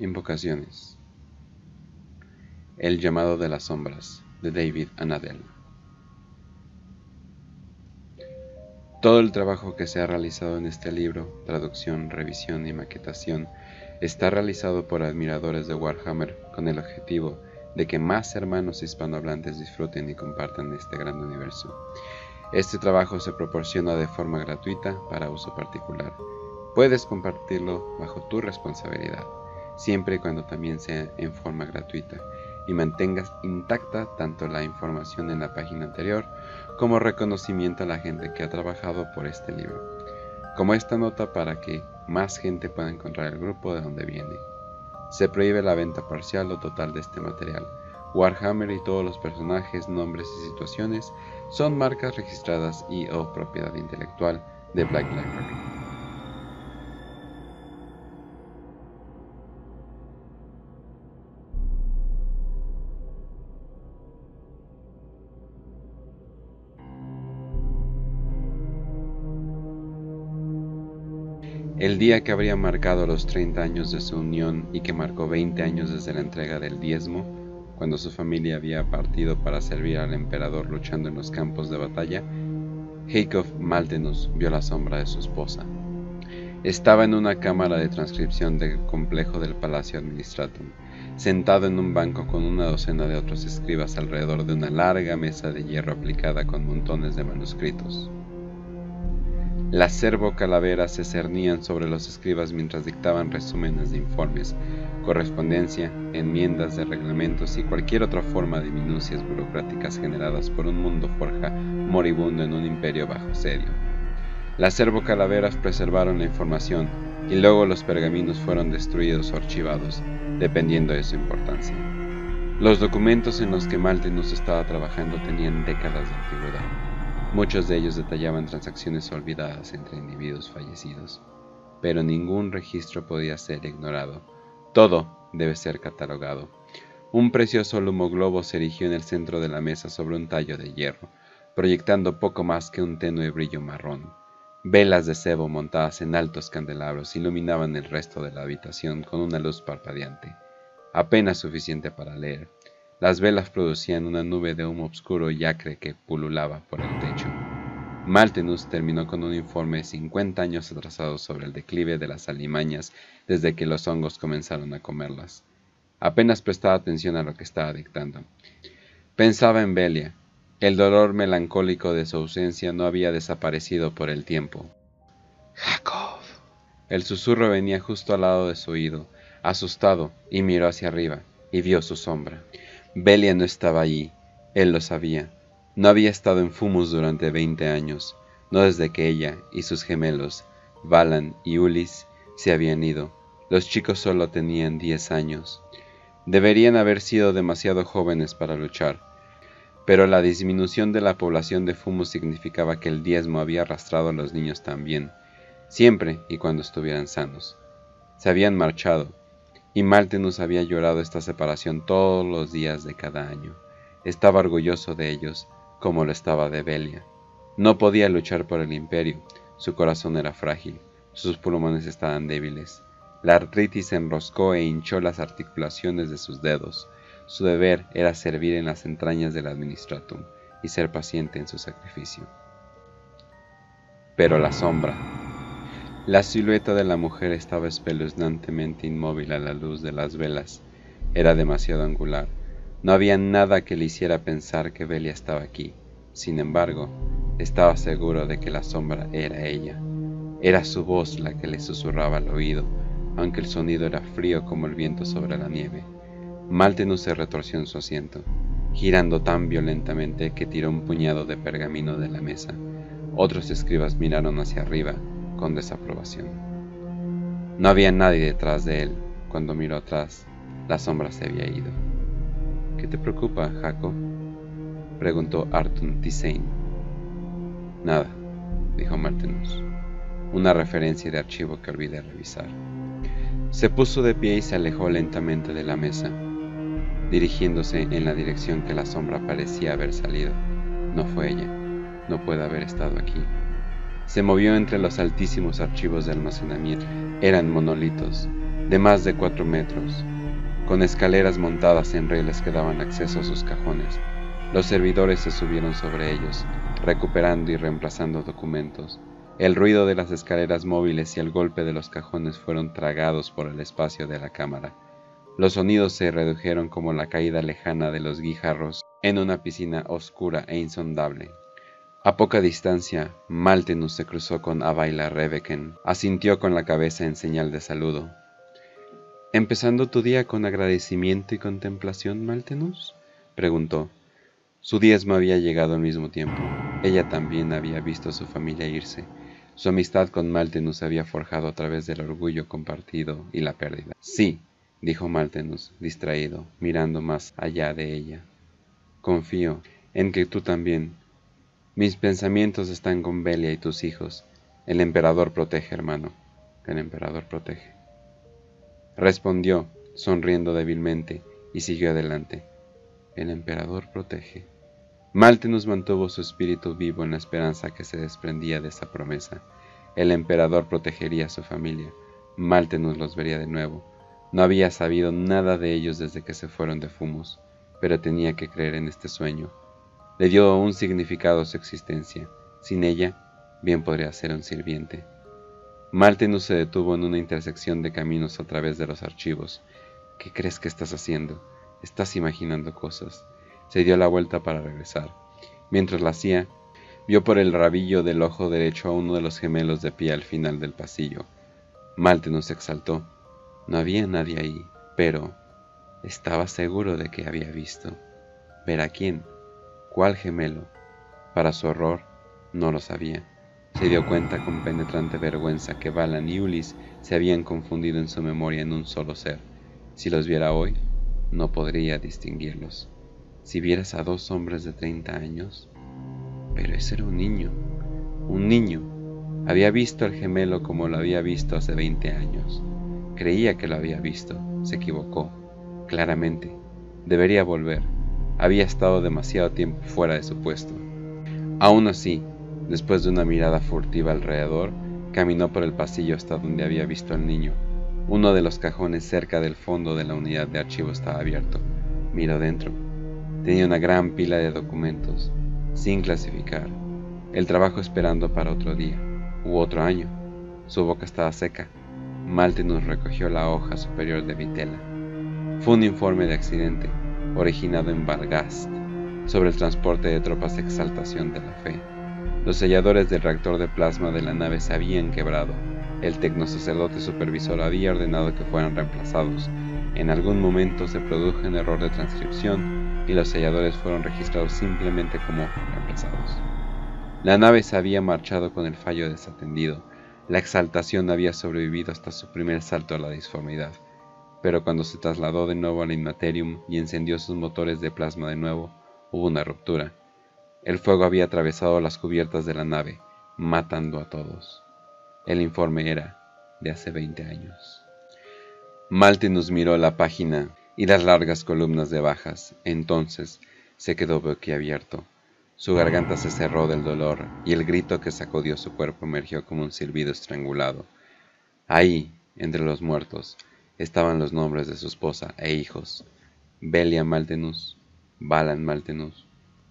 Invocaciones. El llamado de las sombras de David Anadel. Todo el trabajo que se ha realizado en este libro, traducción, revisión y maquetación, está realizado por admiradores de Warhammer con el objetivo de que más hermanos hispanohablantes disfruten y compartan este gran universo. Este trabajo se proporciona de forma gratuita para uso particular. Puedes compartirlo bajo tu responsabilidad siempre y cuando también sea en forma gratuita y mantengas intacta tanto la información en la página anterior como reconocimiento a la gente que ha trabajado por este libro, como esta nota para que más gente pueda encontrar el grupo de donde viene. Se prohíbe la venta parcial o total de este material. Warhammer y todos los personajes, nombres y situaciones son marcas registradas y o propiedad intelectual de Black Library. El día que habría marcado los 30 años de su unión y que marcó 20 años desde la entrega del diezmo, cuando su familia había partido para servir al emperador luchando en los campos de batalla, Heikov Maltenus vio la sombra de su esposa. Estaba en una cámara de transcripción del complejo del Palacio Administratum, sentado en un banco con una docena de otros escribas alrededor de una larga mesa de hierro aplicada con montones de manuscritos. Las servo calaveras se cernían sobre los escribas mientras dictaban resúmenes de informes, correspondencia, enmiendas de reglamentos y cualquier otra forma de minucias burocráticas generadas por un mundo forja moribundo en un imperio bajo sedio. Las servo calaveras preservaron la información y luego los pergaminos fueron destruidos o archivados, dependiendo de su importancia. Los documentos en los que Maltenus estaba trabajando tenían décadas de antigüedad. Muchos de ellos detallaban transacciones olvidadas entre individuos fallecidos, pero ningún registro podía ser ignorado. Todo debe ser catalogado. Un precioso globo se erigió en el centro de la mesa sobre un tallo de hierro, proyectando poco más que un tenue brillo marrón. Velas de cebo montadas en altos candelabros iluminaban el resto de la habitación con una luz parpadeante, apenas suficiente para leer. Las velas producían una nube de humo oscuro y acre que pululaba por el techo. Maltenus terminó con un informe 50 años atrasado sobre el declive de las alimañas desde que los hongos comenzaron a comerlas. Apenas prestaba atención a lo que estaba dictando. Pensaba en Belia. El dolor melancólico de su ausencia no había desaparecido por el tiempo. Jacob. El susurro venía justo al lado de su oído, asustado, y miró hacia arriba, y vio su sombra. Belia no estaba allí, él lo sabía. No había estado en Fumus durante veinte años, no desde que ella y sus gemelos, Valan y Ulis, se habían ido. Los chicos solo tenían diez años. Deberían haber sido demasiado jóvenes para luchar, pero la disminución de la población de Fumus significaba que el diezmo había arrastrado a los niños también, siempre y cuando estuvieran sanos. Se habían marchado, y Maltenus había llorado esta separación todos los días de cada año. Estaba orgulloso de ellos, como lo estaba de Belia. No podía luchar por el imperio, su corazón era frágil, sus pulmones estaban débiles. La artritis enroscó e hinchó las articulaciones de sus dedos. Su deber era servir en las entrañas del administratum y ser paciente en su sacrificio. Pero la sombra, la silueta de la mujer estaba espeluznantemente inmóvil a la luz de las velas. Era demasiado angular. No había nada que le hiciera pensar que Belia estaba aquí. Sin embargo, estaba seguro de que la sombra era ella. Era su voz la que le susurraba al oído, aunque el sonido era frío como el viento sobre la nieve. Maltenus se retorció en su asiento, girando tan violentamente que tiró un puñado de pergamino de la mesa. Otros escribas miraron hacia arriba con desaprobación. No había nadie detrás de él. Cuando miró atrás, la sombra se había ido. ¿Qué te preocupa, Jaco? preguntó Artun Tisane. Nada, dijo Martinus. Una referencia de archivo que olvidé revisar. Se puso de pie y se alejó lentamente de la mesa, dirigiéndose en la dirección que la sombra parecía haber salido. No fue ella. No puede haber estado aquí. Se movió entre los altísimos archivos de almacenamiento. Eran monolitos. de más de cuatro metros, con escaleras montadas en rieles que daban acceso a sus cajones. Los servidores se subieron sobre ellos, recuperando y reemplazando documentos. El ruido de las escaleras móviles y el golpe de los cajones fueron tragados por el espacio de la cámara. Los sonidos se redujeron como la caída lejana de los guijarros en una piscina oscura e insondable. A poca distancia, Maltenus se cruzó con Abaila Rebeken. Asintió con la cabeza en señal de saludo. ¿Empezando tu día con agradecimiento y contemplación, Maltenus? preguntó. Su diezmo había llegado al mismo tiempo. Ella también había visto a su familia irse. Su amistad con Maltenus había forjado a través del orgullo compartido y la pérdida. Sí, dijo Maltenus, distraído, mirando más allá de ella. Confío en que tú también. Mis pensamientos están con Belia y tus hijos. El emperador protege, hermano. El emperador protege. Respondió, sonriendo débilmente, y siguió adelante. El emperador protege. Maltenus mantuvo su espíritu vivo en la esperanza que se desprendía de esa promesa. El emperador protegería a su familia. Maltenus los vería de nuevo no había sabido nada de ellos desde que se fueron de Fumus, pero tenía que creer en este sueño. Le dio un significado a su existencia. Sin ella, bien podría ser un sirviente. Maltenus se detuvo en una intersección de caminos a través de los archivos. ¿Qué crees que estás haciendo? Estás imaginando cosas. Se dio la vuelta para regresar. Mientras la hacía, vio por el rabillo del ojo derecho a uno de los gemelos de pie al final del pasillo. Maltenus se exaltó. No había nadie ahí, pero estaba seguro de que había visto. ¿Ver a quién? ¿Cuál gemelo? Para su horror, no lo sabía. Se dio cuenta con penetrante vergüenza que Balan y Ulis se habían confundido en su memoria en un solo ser. Si los viera hoy, no podría distinguirlos. Si vieras a dos hombres de 30 años, pero ese era un niño, un niño. Había visto al gemelo como lo había visto hace 20 años. Creía que lo había visto. Se equivocó. Claramente. Debería volver. Había estado demasiado tiempo fuera de su puesto. Aún así, después de una mirada furtiva alrededor, caminó por el pasillo hasta donde había visto al niño. Uno de los cajones cerca del fondo de la unidad de archivo estaba abierto. Miró dentro. Tenía una gran pila de documentos, sin clasificar. El trabajo esperando para otro día, u otro año. Su boca estaba seca, Maltenus recogió la hoja superior de Vitela. Fue un informe de accidente, originado en Valgast, sobre el transporte de tropas de exaltación de la fe. Los selladores del reactor de plasma de la nave se habían quebrado. El tecnosacerdote supervisor había ordenado que fueran reemplazados. En algún momento se produjo un error de transcripción y los selladores fueron registrados simplemente como reemplazados. La nave se había marchado con el fallo desatendido la exaltación había sobrevivido hasta su primer salto a la disformidad, pero cuando se trasladó de nuevo al Inmaterium y encendió sus motores de plasma de nuevo, hubo una ruptura. El fuego había atravesado las cubiertas de la nave, matando a todos. El informe era de hace 20 años. Maltinus miró la página y las largas columnas de bajas. Entonces se quedó boquiabierto. Su garganta se cerró del dolor y el grito que sacudió su cuerpo emergió como un silbido estrangulado. Ahí, entre los muertos, estaban los nombres de su esposa e hijos: Belia Maltenus, Balan Maltenus,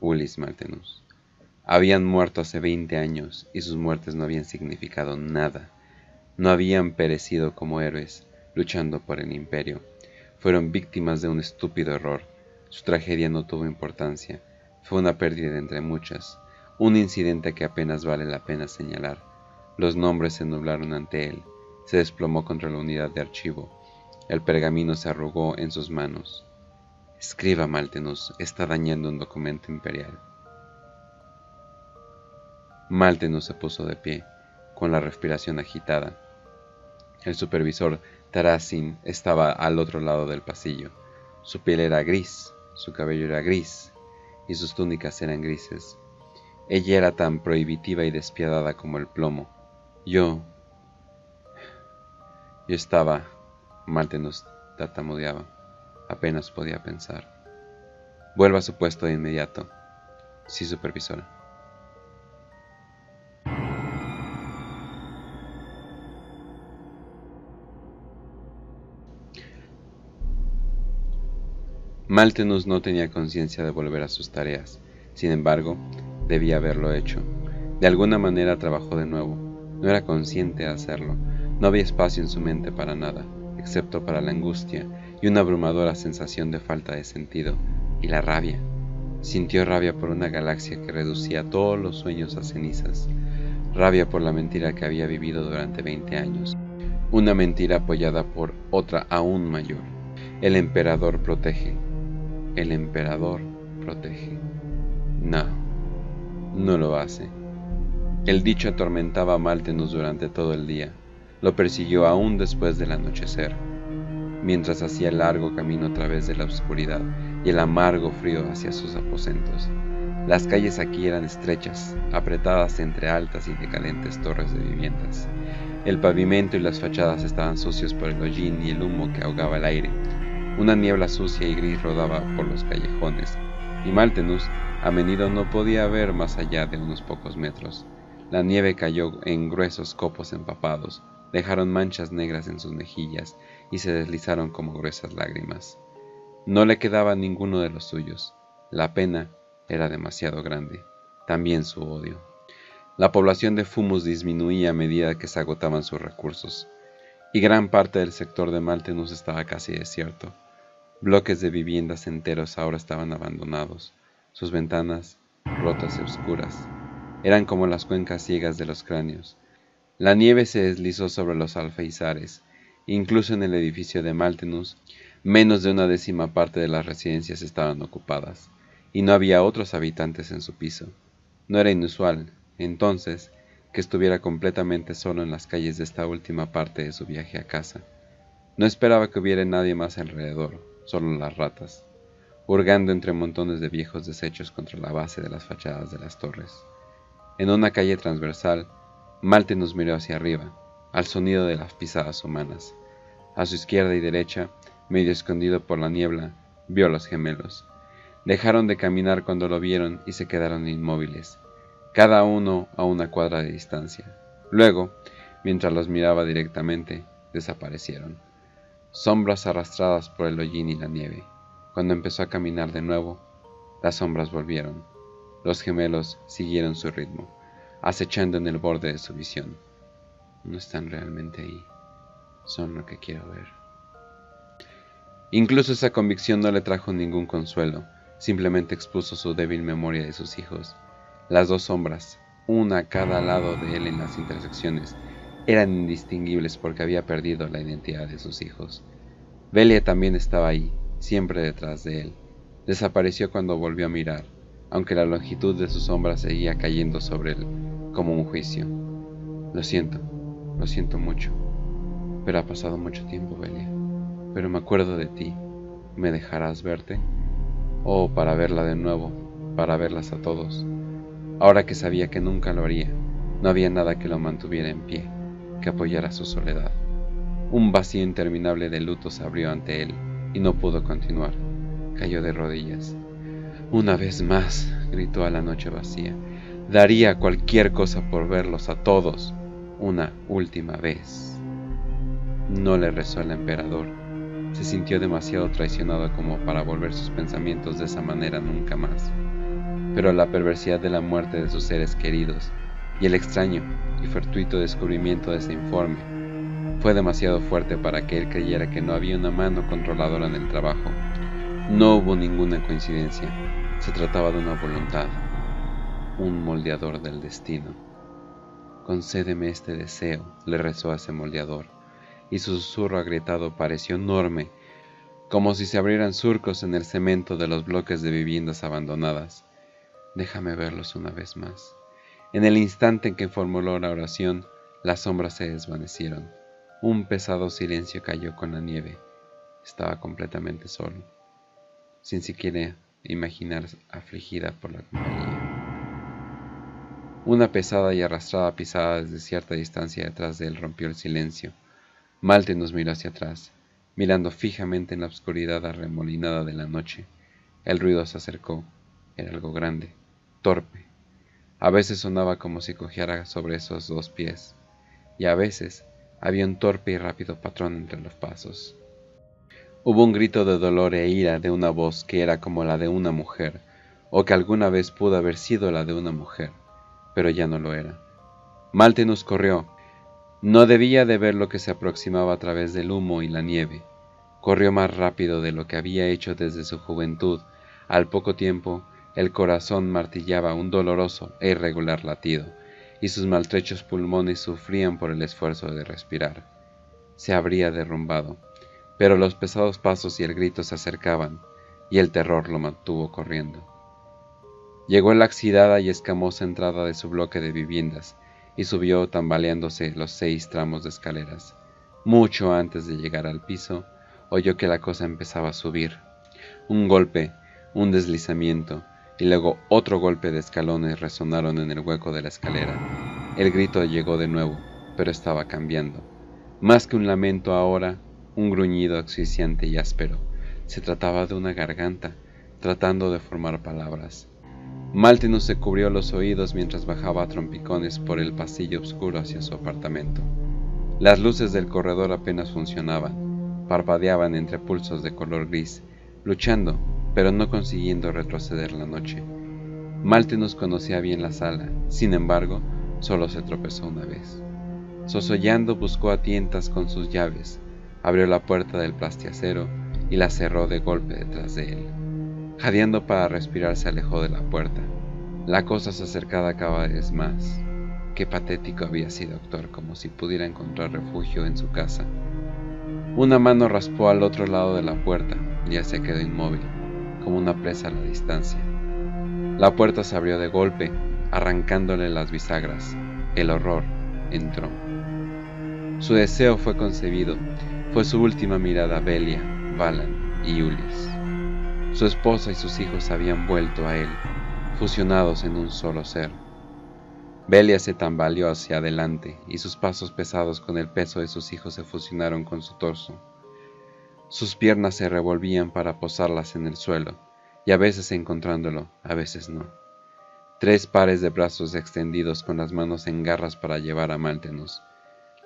Ulis Maltenus. Habían muerto hace veinte años y sus muertes no habían significado nada. No habían perecido como héroes luchando por el imperio. Fueron víctimas de un estúpido error. Su tragedia no tuvo importancia fue una pérdida entre muchas, un incidente que apenas vale la pena señalar. Los nombres se nublaron ante él, se desplomó contra la unidad de archivo. El pergamino se arrugó en sus manos. Escriba, Maltenus, está dañando un documento imperial. Maltenus se puso de pie, con la respiración agitada. El supervisor Tarasin estaba al otro lado del pasillo. Su piel era gris, su cabello era gris, y sus túnicas eran grises. Ella era tan prohibitiva y despiadada como el plomo. Yo... Yo estaba... Marte nos. Apenas podía pensar. Vuelva a su puesto de inmediato. Sí, supervisora. Maltenus no tenía conciencia de volver a sus tareas, sin embargo, debía haberlo hecho. De alguna manera trabajó de nuevo, no era consciente de hacerlo, no había espacio en su mente para nada excepto para la angustia y una abrumadora sensación de falta de sentido y la rabia. Sintió rabia por una galaxia que reducía todos los sueños a cenizas, rabia por la mentira que había vivido durante 20 años, una mentira apoyada por otra aún mayor. El emperador protege, el emperador protege. No, no lo hace. El dicho atormentaba a Maltenus durante todo el día. Lo persiguió aún después del anochecer, mientras hacía el largo camino a través de la oscuridad y el amargo frío hacia sus aposentos. Las calles aquí eran estrechas, apretadas entre altas y decadentes torres de viviendas. El pavimento y las fachadas estaban sucios por el hollín y el humo que ahogaba el aire. Una niebla sucia y gris rodaba por los callejones, y Maltenus a menudo no podía ver más allá de unos pocos metros. La nieve cayó en gruesos copos empapados, dejaron manchas negras en sus mejillas y se deslizaron como gruesas lágrimas. No le quedaba ninguno de los suyos. La pena era demasiado grande, también su odio. La población de Fumus disminuía a medida que se agotaban sus recursos, y gran parte del sector de Maltenus estaba casi desierto. Bloques de viviendas enteros ahora estaban abandonados, sus ventanas rotas y oscuras. Eran como las cuencas ciegas de los cráneos. La nieve se deslizó sobre los alfeizares, incluso en el edificio de Maltenus, menos de una décima parte de las residencias estaban ocupadas, y no había otros habitantes en su piso. No era inusual, entonces, que estuviera completamente solo en las calles de esta última parte de su viaje a casa. No esperaba que hubiera nadie más alrededor, solo las ratas, hurgando entre montones de viejos desechos contra la base de las fachadas de las torres. En una calle transversal, Malte nos miró hacia arriba, al sonido de las pisadas humanas. A su izquierda y derecha, medio escondido por la niebla, vio a los gemelos. Dejaron de caminar cuando lo vieron y se quedaron inmóviles, cada uno a una cuadra de distancia. Luego, mientras los miraba directamente, desaparecieron sombras arrastradas por el hollín y la nieve. Cuando empezó a caminar de nuevo, las sombras volvieron. Los gemelos siguieron su ritmo, acechando en el borde de su visión. No están realmente ahí, son lo que quiero ver. Incluso esa convicción no le trajo ningún consuelo, simplemente expuso su débil memoria de sus hijos. Las dos sombras, una a cada lado de él en las intersecciones, eran indistinguibles porque había perdido la identidad de sus hijos. Belia también estaba ahí, siempre detrás de él. Desapareció cuando volvió a mirar, aunque la longitud de su sombra seguía cayendo sobre él como un juicio. Lo siento, lo siento mucho, pero ha pasado mucho tiempo, Belia. Pero me acuerdo de ti. ¿Me dejarás verte? Oh, para verla de nuevo, para verlas a todos. Ahora que sabía que nunca lo haría, no había nada que lo mantuviera en pie que apoyara su soledad. Un vacío interminable de luto se abrió ante él y no pudo continuar. Cayó de rodillas. Una vez más, gritó a la noche vacía, daría cualquier cosa por verlos a todos una última vez. No le rezó al emperador. Se sintió demasiado traicionado como para volver sus pensamientos de esa manera nunca más. Pero la perversidad de la muerte de sus seres queridos y el extraño y fortuito descubrimiento de ese informe fue demasiado fuerte para que él creyera que no había una mano controladora en el trabajo. No hubo ninguna coincidencia, se trataba de una voluntad, un moldeador del destino. Concédeme este deseo, le rezó a ese moldeador, y su susurro agrietado pareció enorme, como si se abrieran surcos en el cemento de los bloques de viviendas abandonadas. Déjame verlos una vez más. En el instante en que formuló la oración, las sombras se desvanecieron. Un pesado silencio cayó con la nieve. Estaba completamente solo, sin siquiera imaginar afligida por la compañía. Una pesada y arrastrada pisada desde cierta distancia detrás de él rompió el silencio. Malte nos miró hacia atrás, mirando fijamente en la oscuridad arremolinada de la noche. El ruido se acercó. Era algo grande, torpe, a veces sonaba como si cojeara sobre esos dos pies, y a veces había un torpe y rápido patrón entre los pasos. Hubo un grito de dolor e ira de una voz que era como la de una mujer, o que alguna vez pudo haber sido la de una mujer, pero ya no lo era. Maltenus corrió. No debía de ver lo que se aproximaba a través del humo y la nieve. Corrió más rápido de lo que había hecho desde su juventud. Al poco tiempo, el corazón martillaba un doloroso e irregular latido, y sus maltrechos pulmones sufrían por el esfuerzo de respirar. Se habría derrumbado pero los pesados pasos y el grito se acercaban, y el terror lo mantuvo corriendo. Llegó la oxidada y escamosa entrada de su bloque de viviendas, y subió tambaleándose los seis tramos de escaleras. Mucho antes de llegar al piso, oyó que la cosa empezaba a subir. Un golpe, un deslizamiento, y luego otro golpe de escalones resonaron en el hueco de la escalera. El grito llegó de nuevo, pero estaba cambiando. Más que un lamento ahora, un gruñido asfixiante y áspero. Se trataba de una garganta, tratando de formar palabras. Maltenus se cubrió los oídos mientras bajaba a trompicones por el pasillo oscuro hacia su apartamento. Las luces del corredor apenas funcionaban, parpadeaban entre pulsos de color gris, luchando, pero no consiguiendo retroceder la noche. Maltenus conocía bien la sala, sin embargo, solo se tropezó una vez. Sosollando buscó a tientas con sus llaves, abrió la puerta del plastiacero y la cerró de golpe detrás de él. Jadeando para respirar se alejó de la puerta. La cosa se acercaba cada vez más. Qué patético había sido actuar como si pudiera encontrar refugio en su casa. Una mano raspó al otro lado de la puerta y ya se quedó inmóvil, como una presa a la distancia. La puerta se abrió de golpe, arrancándole las bisagras. El horror entró. Su deseo fue concebido fue su última mirada a Belia, Valan y Ulis. Su esposa y sus hijos habían vuelto a él, fusionados en un solo ser. Belia se tambaleó hacia adelante y sus pasos pesados con el peso de sus hijos se fusionaron con su torso. Sus piernas se revolvían para posarlas en el suelo, y a veces encontrándolo, a veces no. Tres pares de brazos extendidos con las manos en garras para llevar a Maltenus,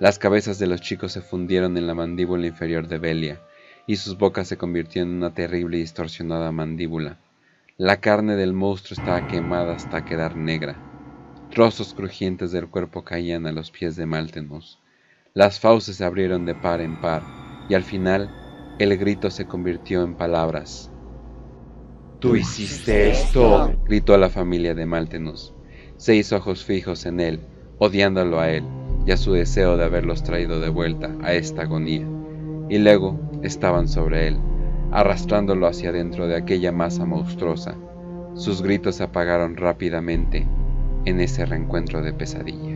las cabezas de los chicos se fundieron en la mandíbula inferior de Belia, y sus bocas se convirtieron en una terrible y distorsionada mandíbula. La carne del monstruo estaba quemada hasta quedar negra. Trozos crujientes del cuerpo caían a los pies de Maltenus. Las fauces se abrieron de par en par, y al final el grito se convirtió en palabras. Tú hiciste esto, gritó la familia de Maltenus. Seis ojos fijos en él, odiándolo a él y a su deseo de haberlos traído de vuelta a esta agonía, y luego estaban sobre él, arrastrándolo hacia dentro de aquella masa monstruosa. Sus gritos se apagaron rápidamente en ese reencuentro de pesadilla.